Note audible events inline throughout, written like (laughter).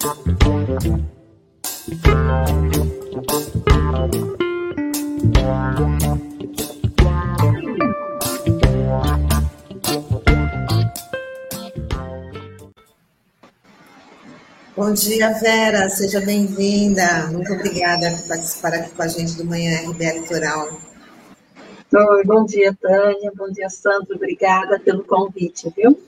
Bom dia, Vera, seja bem-vinda. Muito obrigada por participar aqui com a gente do Manhã RB Litoral. Oi, bom dia, Tânia, bom dia, Sandro, obrigada pelo convite, viu?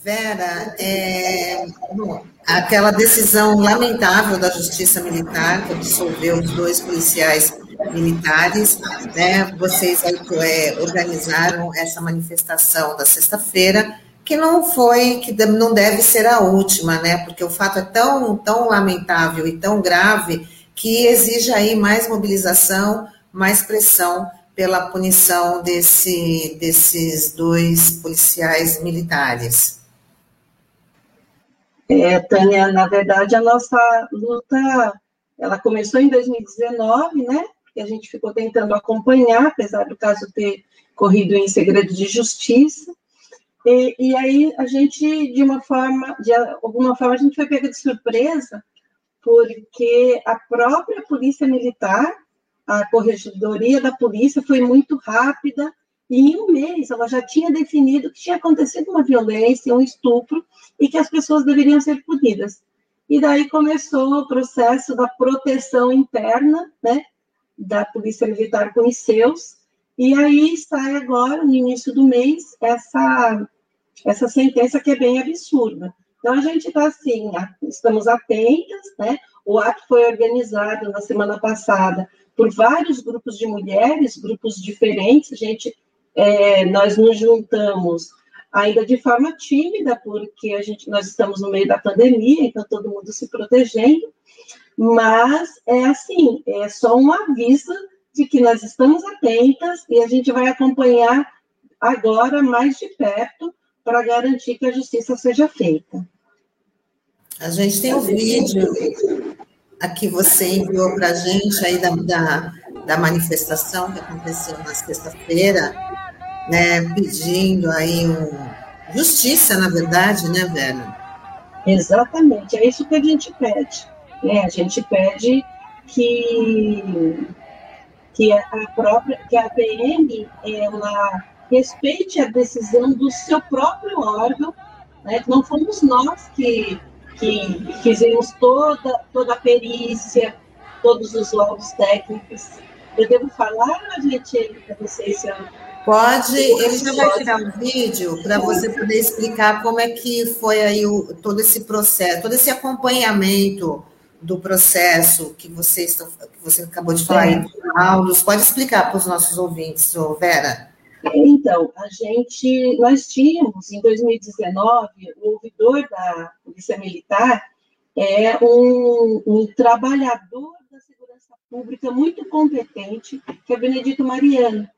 Vera, é, bom, aquela decisão lamentável da Justiça Militar que absolveu os dois policiais militares, né? Vocês é, organizaram essa manifestação da sexta-feira, que não foi, que não deve ser a última, né? Porque o fato é tão, tão lamentável e tão grave que exige aí mais mobilização, mais pressão pela punição desse, desses dois policiais militares. É, Tânia, na verdade, a nossa luta, ela começou em 2019, né? Que a gente ficou tentando acompanhar, apesar do caso ter corrido em segredo de justiça. E, e aí a gente, de uma forma, de alguma forma, a gente foi pega de surpresa, porque a própria polícia militar, a corregedoria da polícia foi muito rápida e em um mês, ela já tinha definido que tinha acontecido uma violência, um estupro, e que as pessoas deveriam ser punidas. E daí começou o processo da proteção interna, né, da Polícia Militar com os seus, e aí sai agora, no início do mês, essa, essa sentença que é bem absurda. Então, a gente está assim, estamos atentas, né, o ato foi organizado na semana passada por vários grupos de mulheres, grupos diferentes, a gente é, nós nos juntamos ainda de forma tímida, porque a gente, nós estamos no meio da pandemia, então todo mundo se protegendo, mas é assim, é só um aviso de que nós estamos atentas e a gente vai acompanhar agora mais de perto para garantir que a justiça seja feita. A gente tem um vídeo aqui você enviou para a gente aí da, da, da manifestação que aconteceu na sexta-feira, né, pedindo aí um, justiça, na verdade, né, Vera? Exatamente, é isso que a gente pede. Né? A gente pede que, que a própria, que a PM ela respeite a decisão do seu próprio órgão, né? não fomos nós que, que fizemos toda, toda a perícia, todos os laudos técnicos. Eu devo falar, gente, para vocês se Pode, ele já vai tirar um vídeo para você poder explicar como é que foi aí o, todo esse processo, todo esse acompanhamento do processo que você, que você acabou de falar aí, Aulos. Pode explicar para os nossos ouvintes, Vera? Então, a gente, nós tínhamos, em 2019, o ouvidor da Polícia Militar é um, um trabalhador da segurança pública muito competente, que é Benedito Mariano.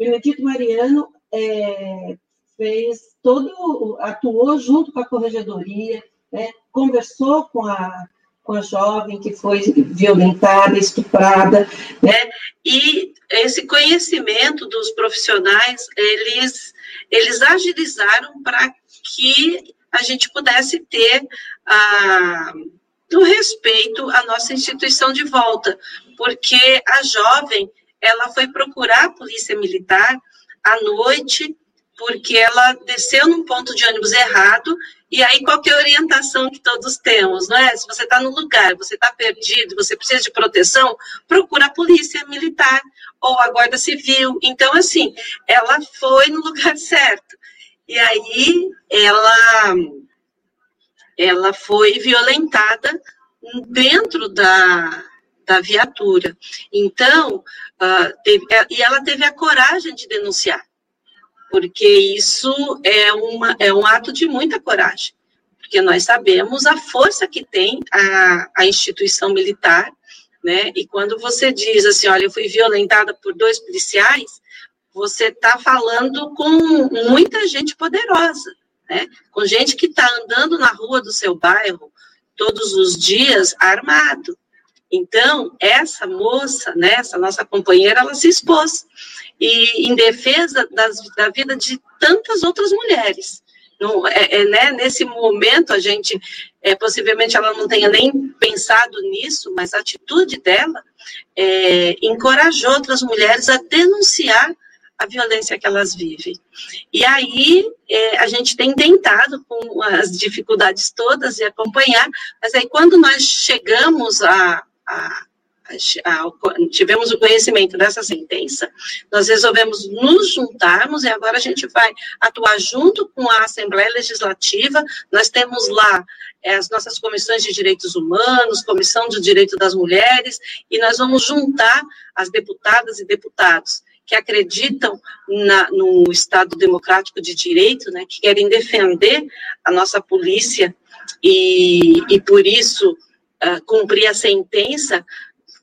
Benedito Mariano é, fez todo, atuou junto com a corregedoria, né, conversou com a, com a jovem que foi violentada, estuprada, né, e esse conhecimento dos profissionais, eles, eles agilizaram para que a gente pudesse ter a, o respeito à nossa instituição de volta, porque a jovem, ela foi procurar a polícia militar à noite, porque ela desceu num ponto de ônibus errado, e aí qual é a orientação que todos temos, não é? Se você está no lugar, você está perdido, você precisa de proteção, procura a polícia militar ou a guarda civil. Então, assim, ela foi no lugar (laughs) certo. E aí ela, ela foi violentada dentro da, da viatura. Então, uh, teve, é, e ela teve a coragem de denunciar, porque isso é, uma, é um ato de muita coragem, porque nós sabemos a força que tem a, a instituição militar, né? E quando você diz assim, olha, eu fui violentada por dois policiais, você está falando com muita gente poderosa, né? Com gente que está andando na rua do seu bairro todos os dias armado. Então, essa moça, né, essa nossa companheira, ela se expôs. E em defesa das, da vida de tantas outras mulheres. não, é, é, né, nesse momento, a gente, é, possivelmente ela não tenha nem pensado nisso, mas a atitude dela é, encorajou outras mulheres a denunciar a violência que elas vivem. E aí é, a gente tem tentado, com as dificuldades todas, e acompanhar, mas aí quando nós chegamos a, a tivemos o conhecimento dessa sentença, nós resolvemos nos juntarmos e agora a gente vai atuar junto com a Assembleia Legislativa. Nós temos lá é, as nossas comissões de direitos humanos, comissão de direito das mulheres, e nós vamos juntar as deputadas e deputados que acreditam na, no Estado democrático de direito, né, que querem defender a nossa polícia e, e por isso cumprir a sentença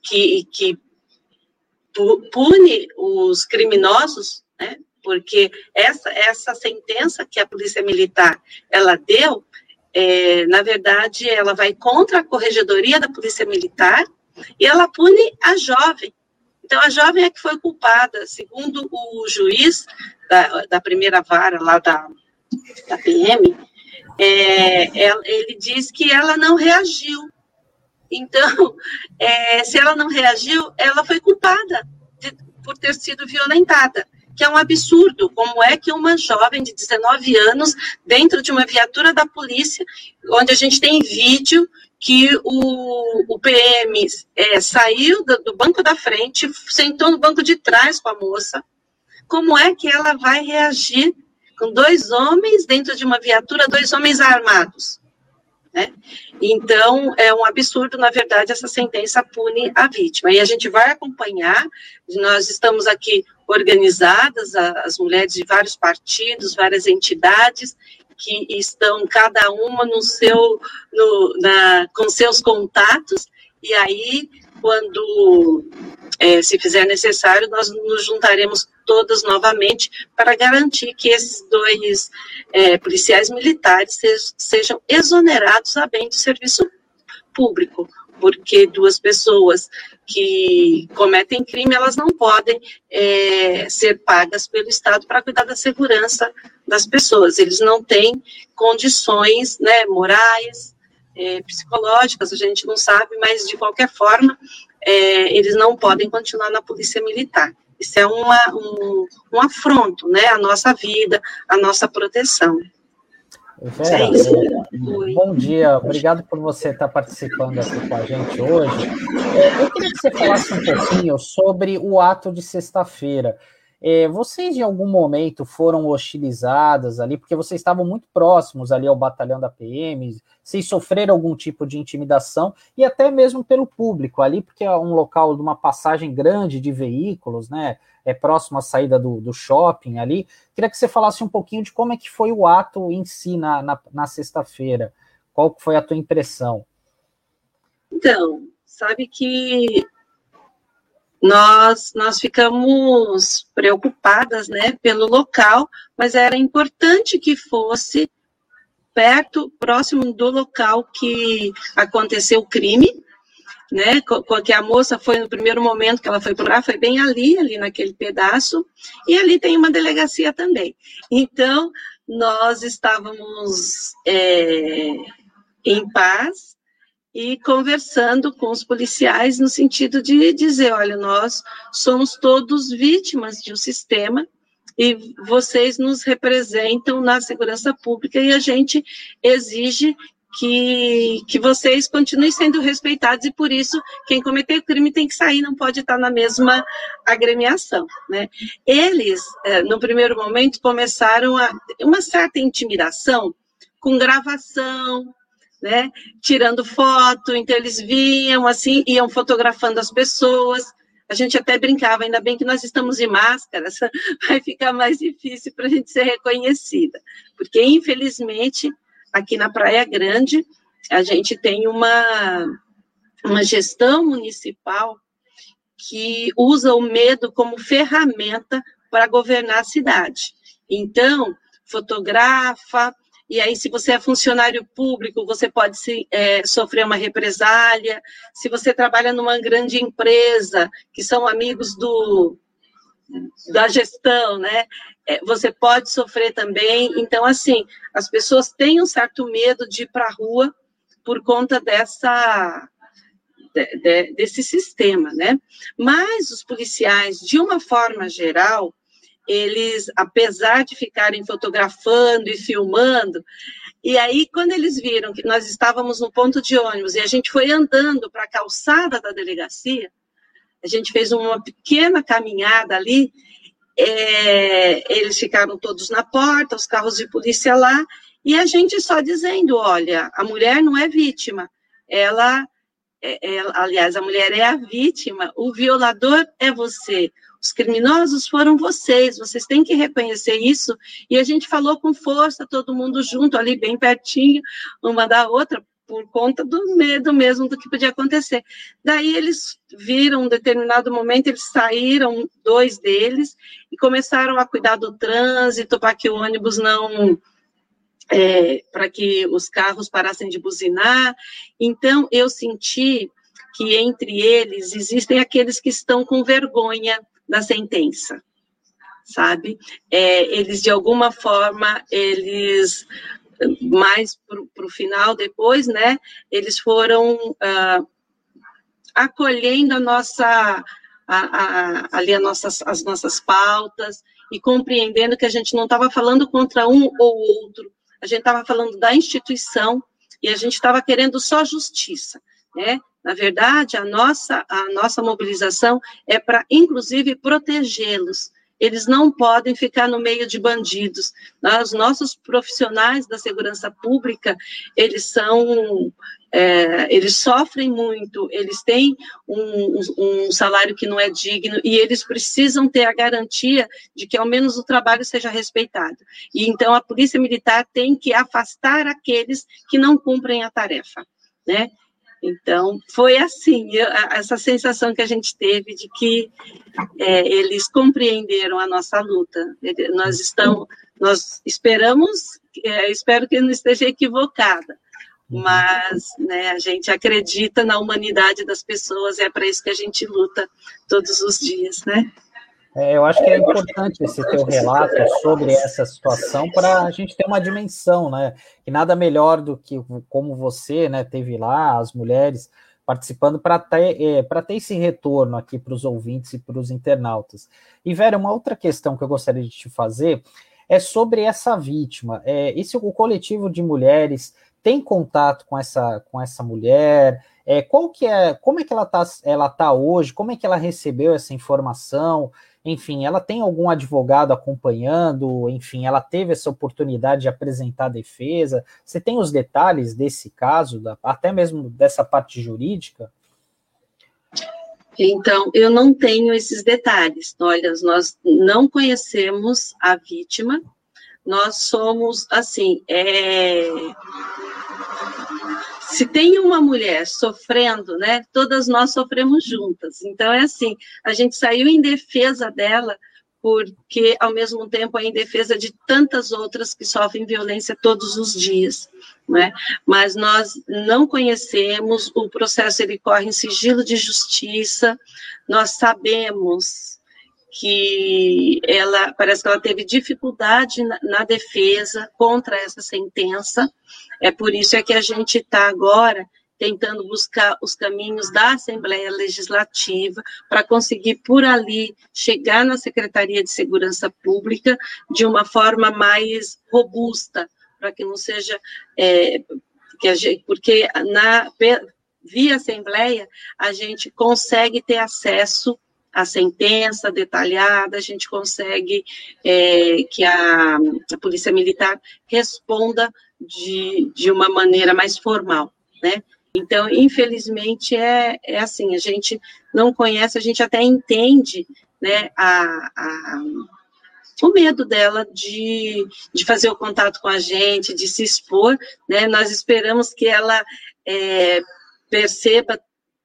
que, que pune os criminosos, né? Porque essa, essa sentença que a polícia militar ela deu, é, na verdade, ela vai contra a corregedoria da polícia militar e ela pune a jovem. Então, a jovem é que foi culpada, segundo o juiz da, da primeira vara lá da, da PM, é, ele diz que ela não reagiu então, (laughs) é, se ela não reagiu, ela foi culpada de, por ter sido violentada, que é um absurdo. Como é que uma jovem de 19 anos, dentro de uma viatura da polícia, onde a gente tem vídeo que o, o PM é, saiu do, do banco da frente, sentou no banco de trás com a moça, como é que ela vai reagir com dois homens dentro de uma viatura, dois homens armados? Né? Então, é um absurdo, na verdade, essa sentença pune a vítima. E a gente vai acompanhar, nós estamos aqui organizadas, as mulheres de vários partidos, várias entidades, que estão cada uma no seu, no, na, com seus contatos, e aí, quando é, se fizer necessário, nós nos juntaremos todas novamente para garantir que esses dois é, policiais militares sejam, exonerados a bem do serviço público, porque duas pessoas que cometem crime, elas não podem é, ser pagas pelo Estado para cuidar da segurança das pessoas. Eles não têm condições né, morais, é, psicológicas, a gente não sabe, mas de qualquer forma, é, eles não podem continuar na polícia militar. Isso é uma, um, um afronto, né, à nossa vida, à nossa proteção. Vera, é isso. Bom dia, obrigado por você estar participando aqui com a gente hoje. É, eu queria que você falasse um pouquinho sobre o ato de sexta-feira. É, vocês em algum momento foram hostilizadas ali, porque vocês estavam muito próximos ali ao batalhão da PM, vocês sofreram algum tipo de intimidação e até mesmo pelo público ali, porque é um local de uma passagem grande de veículos, né? É próximo à saída do, do shopping ali. Queria que você falasse um pouquinho de como é que foi o ato em si na, na, na sexta-feira. Qual foi a tua impressão? Então, sabe que nós, nós ficamos preocupadas, né, pelo local, mas era importante que fosse perto, próximo do local que aconteceu o crime, né, que a moça foi no primeiro momento que ela foi procurar, foi bem ali, ali naquele pedaço, e ali tem uma delegacia também. Então, nós estávamos é, em paz, e conversando com os policiais no sentido de dizer, olha, nós somos todos vítimas de um sistema e vocês nos representam na segurança pública e a gente exige que, que vocês continuem sendo respeitados e por isso quem cometeu crime tem que sair, não pode estar na mesma agremiação, né? Eles, eh, no primeiro momento, começaram a uma certa intimidação com gravação, né? Tirando foto, então eles vinham assim, iam fotografando as pessoas. A gente até brincava, ainda bem que nós estamos de máscara, (laughs) vai ficar mais difícil para a gente ser reconhecida. Porque, infelizmente, aqui na Praia Grande, a gente tem uma, uma gestão municipal que usa o medo como ferramenta para governar a cidade. Então, fotografa, e aí, se você é funcionário público, você pode se, é, sofrer uma represália. Se você trabalha numa grande empresa, que são amigos do, da gestão, né? É, você pode sofrer também. Então, assim, as pessoas têm um certo medo de ir para a rua por conta dessa de, de, desse sistema, né? Mas os policiais, de uma forma geral, eles, apesar de ficarem fotografando e filmando, e aí, quando eles viram que nós estávamos no ponto de ônibus e a gente foi andando para a calçada da delegacia, a gente fez uma pequena caminhada ali, é, eles ficaram todos na porta, os carros de polícia lá, e a gente só dizendo: olha, a mulher não é vítima, ela, é, é, aliás, a mulher é a vítima, o violador é você, os criminosos foram vocês, vocês têm que reconhecer isso. E a gente falou com força, todo mundo junto, ali bem pertinho, uma da outra, por conta do medo mesmo do que podia acontecer. Daí eles viram um determinado momento, eles saíram, dois deles, e começaram a cuidar do trânsito para que o ônibus não. É, para que os carros parassem de buzinar. Então, eu senti que entre eles existem aqueles que estão com vergonha da sentença, sabe? É, eles, de alguma forma, eles mais para o final depois, né? Eles foram uh, acolhendo a nossa a, a, ali a nossas, as nossas pautas e compreendendo que a gente não estava falando contra um ou outro, a gente estava falando da instituição e a gente estava querendo só justiça, né? Na verdade, a nossa, a nossa mobilização é para, inclusive, protegê-los, eles não podem ficar no meio de bandidos. Os nossos profissionais da segurança pública, eles são, é, eles sofrem muito, eles têm um, um, salário que não é digno e eles precisam ter a garantia de que ao menos o trabalho seja respeitado. E então a polícia militar tem que afastar aqueles que não cumprem a tarefa, né? Então, foi assim, essa sensação que a gente teve de que é, eles compreenderam a nossa luta. Nós estamos, nós esperamos, é, espero que não esteja equivocada, uhum. mas né, a gente acredita na humanidade das pessoas, é para isso que a gente luta todos os dias, né? É, eu acho que é importante esse teu relato sobre essa situação para a gente ter uma dimensão, né? E nada melhor do que como você, né, teve lá as mulheres participando para ter, é, ter esse retorno aqui para os ouvintes e para os internautas. E, Vera, uma outra questão que eu gostaria de te fazer é sobre essa vítima. É, esse, o coletivo de mulheres tem contato com essa, com essa mulher? É, qual que é, como é que ela está ela tá hoje? Como é que ela recebeu essa informação? Enfim, ela tem algum advogado acompanhando, enfim, ela teve essa oportunidade de apresentar a defesa. Você tem os detalhes desse caso, até mesmo dessa parte jurídica? Então, eu não tenho esses detalhes. Olha, nós não conhecemos a vítima, nós somos, assim, é, se tem uma mulher sofrendo, né, todas nós sofremos juntas. Então é assim, a gente saiu em defesa dela porque ao mesmo tempo é em defesa de tantas outras que sofrem violência todos os dias, né? Mas nós não conhecemos o processo, ele corre em sigilo de justiça. Nós sabemos que ela parece que ela teve dificuldade na, na defesa contra essa sentença. É por isso é que a gente está agora tentando buscar os caminhos da Assembleia Legislativa para conseguir por ali chegar na Secretaria de Segurança Pública de uma forma mais robusta, para que não seja é, que gente, porque na via Assembleia a gente consegue ter acesso a sentença detalhada, a gente consegue é, que a, a, Polícia Militar responda de, de uma maneira mais formal, né? Então, infelizmente, é, é assim, a gente não conhece, a gente até entende, né, a, a o medo dela de, de fazer o contato com a gente, de se expor, né? Nós esperamos que ela é, perceba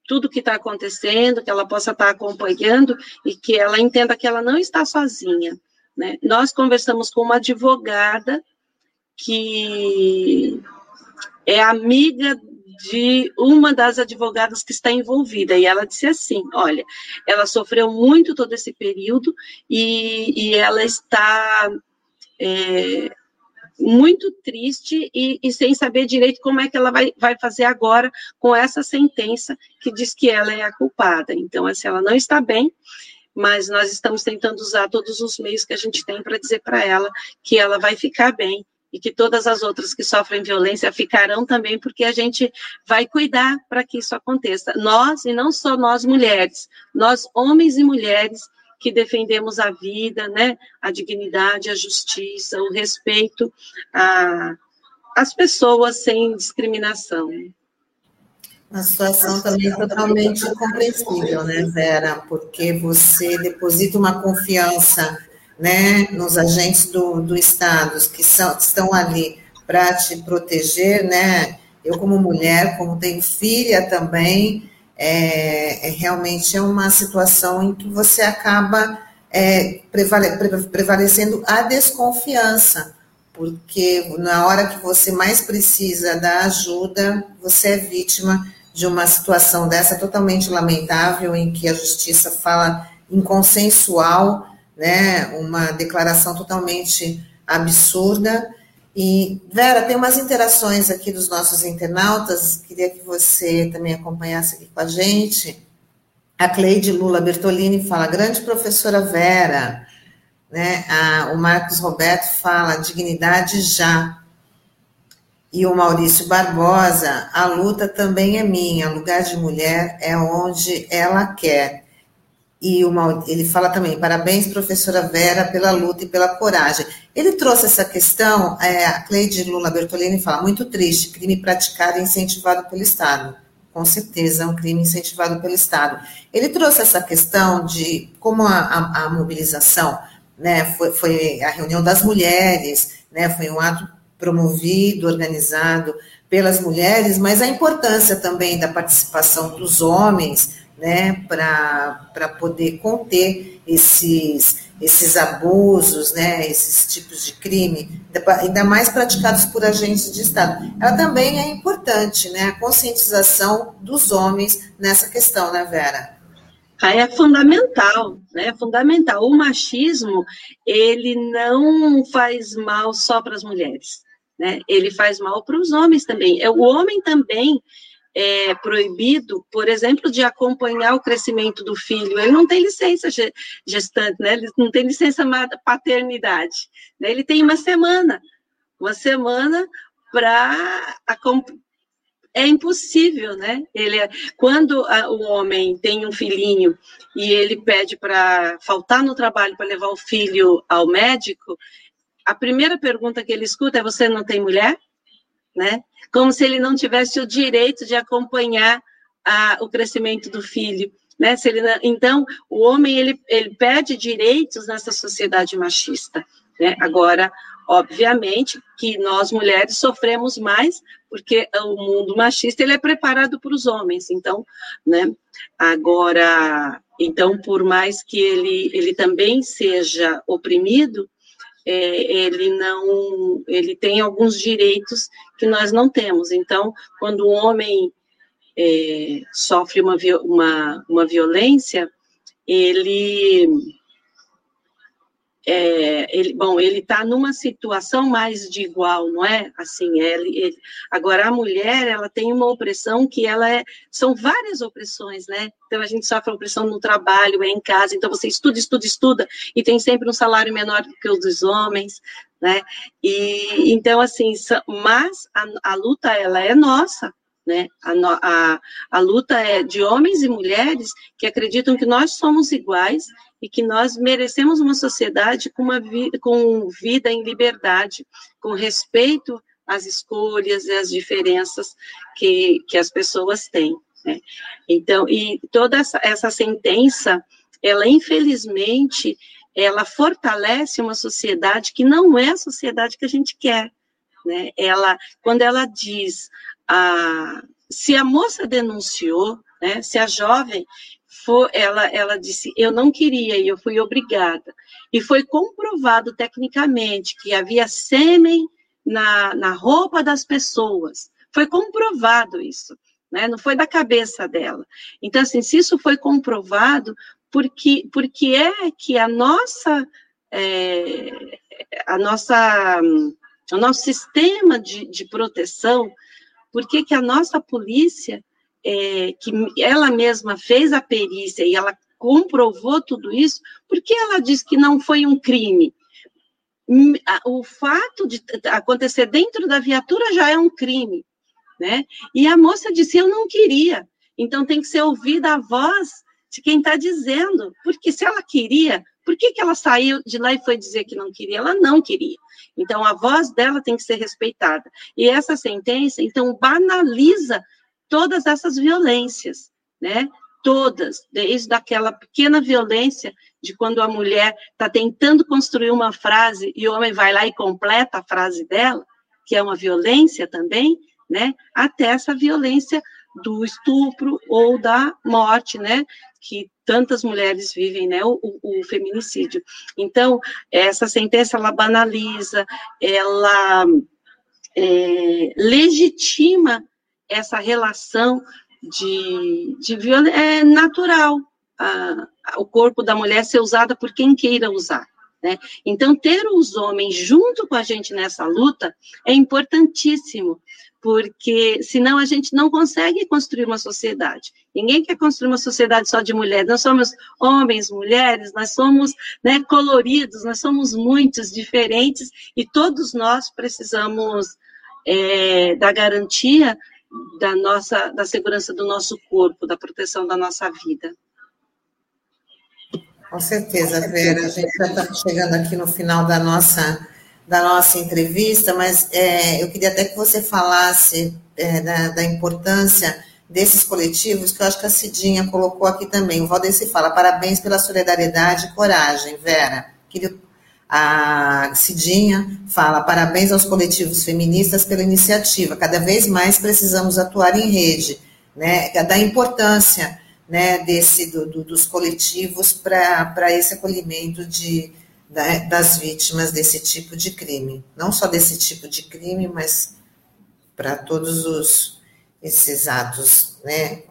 tudo que está acontecendo, que ela possa estar tá acompanhando e que ela entenda que ela não está sozinha. Né? Nós conversamos com uma advogada que é amiga de uma das advogadas que está envolvida, e ela disse assim: olha, ela sofreu muito todo esse período e, e ela está é, muito triste e, e, sem saber direito como é que ela vai, vai fazer agora com essa sentença que diz que ela é a culpada. Então, assim, ela não está bem, mas nós estamos tentando usar todos os meios que a gente tem para dizer para ela que ela vai ficar bem e que todas as outras que sofrem violência ficarão também, porque a gente vai cuidar para que isso aconteça. Nós, e não só nós mulheres, nós homens e mulheres que defendemos a vida, né, a dignidade, a justiça, o respeito às pessoas sem discriminação. Uma situação também totalmente compreensível, né, Vera? Porque você deposita uma confiança né, nos agentes do, do Estado que, são, estão ali para te proteger, né? Eu, como mulher, como tenho filha também, é, é, realmente é uma situação em que você acaba é, prevale, prevalecendo a desconfiança, porque na hora que você mais precisa da ajuda, você é vítima de uma situação dessa totalmente lamentável, em que a justiça fala inconsensual né? Uma declaração totalmente absurda. E, Vera, tem umas interações aqui dos nossos internautas, queria que você também acompanhasse aqui com a gente. A Cleide Lula Bertolini fala, grande professora Vera, né? A, o Marcos Roberto fala, dignidade já. E o Maurício Barbosa, a luta também é minha, lugar de mulher é onde ela quer. E ele fala também, parabéns, professora Vera, pela luta e pela coragem. Ele trouxe essa questão, é, a Cleide Lula Bertolini fala, muito triste, crime praticado e incentivado pelo Estado. Com certeza, é um crime incentivado pelo Estado. Ele trouxe essa questão de como a, a, a mobilização, né, foi, foi a reunião das mulheres, né, foi um ato promovido, organizado pelas mulheres, mas a importância também da participação dos homens, né, para poder conter esses, esses abusos, né, esses tipos de crime, ainda mais praticados por agentes de Estado. Ela também é importante, né, a conscientização dos homens nessa questão, né, Vera? É fundamental, né? Fundamental. O machismo ele não faz mal só para as mulheres, né? Ele faz mal para os homens também. É, o homem também é, proibido, por exemplo, de acompanhar o crescimento do filho. Ele não tem licença gestante, né? Ele não tem licença paternidade. Né? Ele tem uma semana, uma semana para é impossível, né? Ele, é, quando a, o homem tem um filhinho e ele pede para faltar no trabalho para levar o filho ao médico, a primeira pergunta que ele escuta é: você não tem mulher? Né? Como se ele não tivesse o direito de acompanhar a, o crescimento do filho, né? Se ele não, então, o homem ele, ele perde direitos nessa sociedade machista, né? Agora, obviamente que nós mulheres sofremos mais porque o mundo machista ele é preparado para os homens, então, né? Agora, então, por mais que ele ele também seja oprimido, é, ele não, ele tem alguns direitos que nós não temos. Então, quando o homem é, sofre uma, uma, uma violência, ele é, ele, bom, ele está numa situação mais de igual, não é? Assim, ele, ele, agora a mulher, ela tem uma opressão que ela é, são várias opressões, né? Então a gente sofre opressão no trabalho, é em casa, então você estuda, estuda, estuda e tem sempre um salário menor do que o dos homens, né? E então assim, mas a, a luta ela é nossa, né? A, a, a luta é de homens e mulheres que acreditam que nós somos iguais e que nós merecemos uma sociedade com, uma com vida em liberdade, com respeito às escolhas e às diferenças que, que as pessoas têm. Né? Então, e toda essa, essa sentença, ela infelizmente, ela fortalece uma sociedade que não é a sociedade que a gente quer. Né? Ela, quando ela diz, a, se a moça denunciou, né, se a jovem for, ela, ela disse, eu não queria e eu fui obrigada. E foi comprovado tecnicamente que havia sêmen na, na roupa das pessoas. foi comprovado isso, né? Não foi da cabeça dela. Então, assim, se isso foi comprovado, porque, porque é que a nossa, é, a nossa, o nosso sistema de, de proteção, porque que a nossa polícia, é, que ela mesma fez a perícia e ela comprovou tudo isso, porque ela diz que não foi um crime? O fato de acontecer dentro da viatura já é um crime, né? E a moça disse: Eu não queria. Então tem que ser ouvida a voz de quem está dizendo, porque se ela queria, por que, que ela saiu de lá e foi dizer que não queria? Ela não queria. Então, a voz dela tem que ser respeitada. E essa sentença, então, banaliza todas essas violências, né? Todas, desde aquela pequena violência de quando a mulher está tentando construir uma frase e o homem vai lá e completa a frase dela, que é uma violência também, né? Até essa violência do estupro ou da morte, né? Que tantas mulheres vivem, né? O, o, feminicídio. Então, essa sentença ela banaliza, ela é, legitima essa relação de, de violência é natural. A, o corpo da mulher ser usada por quem queira usar. Né? Então, ter os homens junto com a gente nessa luta é importantíssimo, porque senão a gente não consegue construir uma sociedade. Ninguém quer construir uma sociedade só de mulheres. Nós somos homens, mulheres, nós somos né, coloridos, nós somos muitos, diferentes, e todos nós precisamos é, da garantia da nossa, da segurança do nosso corpo, da proteção da nossa vida. Com certeza, Vera. A gente já está chegando aqui no final da nossa da nossa entrevista, mas é, eu queria até que você falasse é, da, da, importância desses coletivos, que eu acho que a Cidinha colocou aqui também. O Valdeci fala, parabéns pela solidariedade e coragem, Vera. Queria, a Cidinha fala, parabéns aos coletivos feministas pela iniciativa. Cada vez mais precisamos atuar em rede, né, da importância né, desse, do, do, dos coletivos para esse acolhimento de das vítimas desse tipo de crime. Não só desse tipo de crime, mas para todos os, esses atos, né?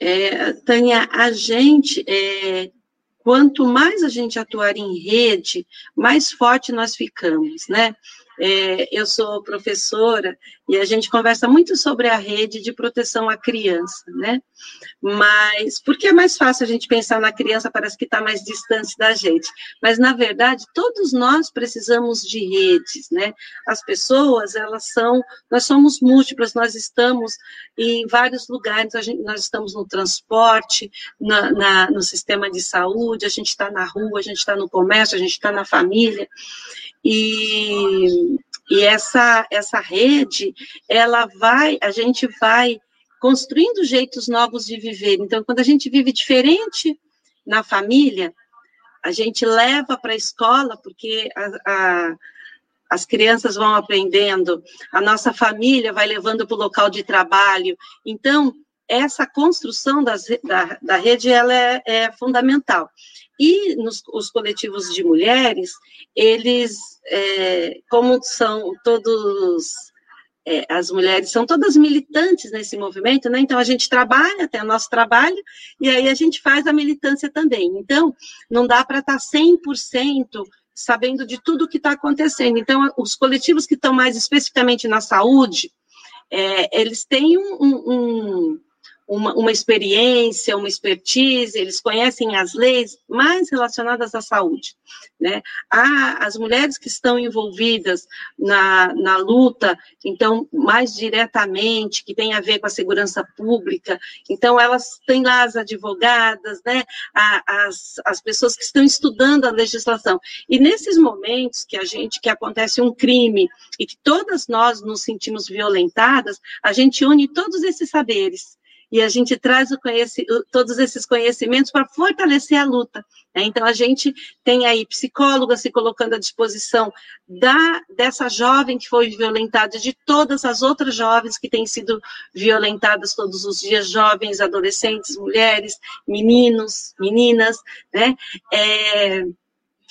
É, Tânia, a gente, é, quanto mais a gente atuar em rede, mais forte nós ficamos, né? É, eu sou professora e a gente conversa muito sobre a rede de proteção à criança, né? Mas porque é mais fácil a gente pensar na criança, parece que está mais distante da gente. Mas na verdade, todos nós precisamos de redes, né? As pessoas, elas são, nós somos múltiplas, nós estamos em vários lugares, gente, nós estamos no transporte, na, na, no sistema de saúde, a gente está na rua, a gente está no comércio, a gente está na família. E, e essa, essa rede, ela vai, a gente vai construindo jeitos novos de viver. Então, quando a gente vive diferente na família, a gente leva para a escola, porque a, a, as crianças vão aprendendo, a nossa família vai levando para o local de trabalho. Então, essa construção das, da, da rede ela é, é fundamental. E nos, os coletivos de mulheres, eles, é, como são todos, é, as mulheres são todas militantes nesse movimento, né? Então a gente trabalha, tem o nosso trabalho, e aí a gente faz a militância também. Então, não dá para estar 100% sabendo de tudo o que está acontecendo. Então, os coletivos que estão mais especificamente na saúde, é, eles têm um, um uma, uma experiência, uma expertise, eles conhecem as leis mais relacionadas à saúde. Né? Há as mulheres que estão envolvidas na, na luta, então, mais diretamente, que tem a ver com a segurança pública, então, elas têm lá as advogadas, né? as, as pessoas que estão estudando a legislação. E nesses momentos que a gente, que acontece um crime e que todas nós nos sentimos violentadas, a gente une todos esses saberes e a gente traz todos esses conhecimentos para fortalecer a luta. Né? Então, a gente tem aí psicólogas se colocando à disposição da, dessa jovem que foi violentada, de todas as outras jovens que têm sido violentadas todos os dias, jovens, adolescentes, mulheres, meninos, meninas, né? É,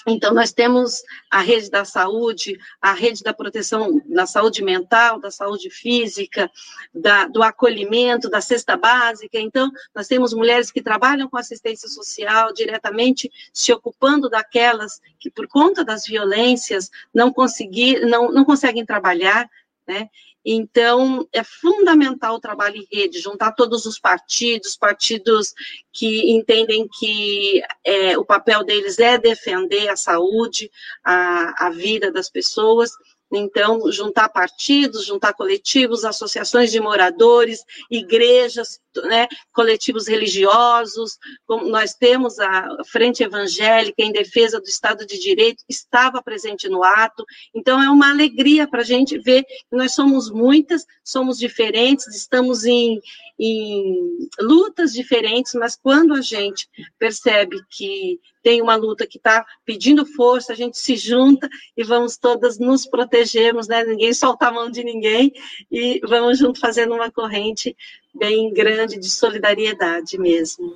Então, nós temos a rede da saúde, a rede da proteção da saúde mental, da saúde física, da, do acolhimento, da cesta básica. Então, nós temos mulheres que trabalham com assistência social diretamente, se ocupando daquelas que, por conta das violências, não, conseguir, não, não conseguem trabalhar, né? Então, é fundamental o trabalho em rede, juntar todos os partidos, partidos que entendem que é, o papel deles é defender a saúde, a, a vida das pessoas, então, juntar partidos, juntar coletivos, associações de moradores, igrejas, né, coletivos religiosos, nós temos a Frente Evangélica em defesa do Estado de Direito, estava presente no ato. Então, é uma alegria para a gente ver que nós somos muitas, somos diferentes, estamos em, em lutas diferentes, mas quando a gente percebe que tem uma luta que está pedindo força, a gente se junta e vamos todas nos protegermos, né? Ninguém solta a mão de ninguém e vamos junto fazendo uma corrente bem grande de solidariedade mesmo.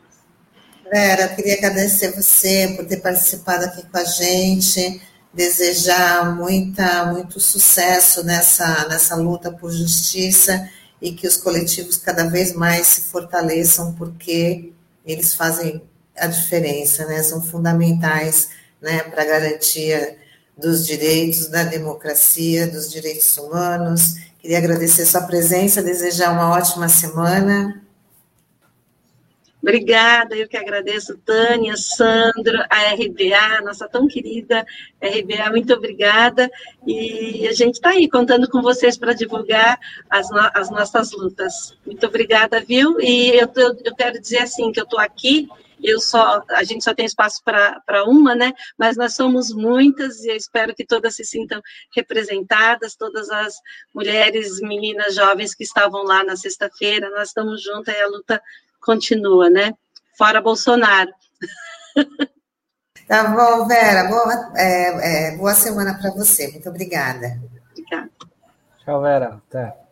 Vera, queria agradecer você por ter participado aqui com a gente, desejar muita, muito sucesso nessa, nessa luta por justiça e que os coletivos cada vez mais se fortaleçam, porque eles fazem a diferença, né? São fundamentais, né, para a garantia dos direitos, da democracia, dos direitos humanos. Queria agradecer sua presença, desejar uma ótima semana. Obrigada, eu que agradeço, Tânia, Sandro, a RBA, nossa tão querida RBA, muito obrigada. E a gente está aí contando com vocês para divulgar as, no as, nossas lutas. Muito obrigada, viu? E eu, eu, eu quero dizer assim, que eu estou aqui eu só, a gente só tem espaço para uma, né? Mas nós somos muitas e eu espero que todas se sintam representadas, todas as mulheres, meninas, jovens que estavam lá na sexta-feira, nós estamos juntas e a luta continua, né? Fora Bolsonaro. (laughs) Tá bom, Vera. Boa, é, é, boa semana para você. Muito obrigada. Obrigada. Tchau, Vera. Até.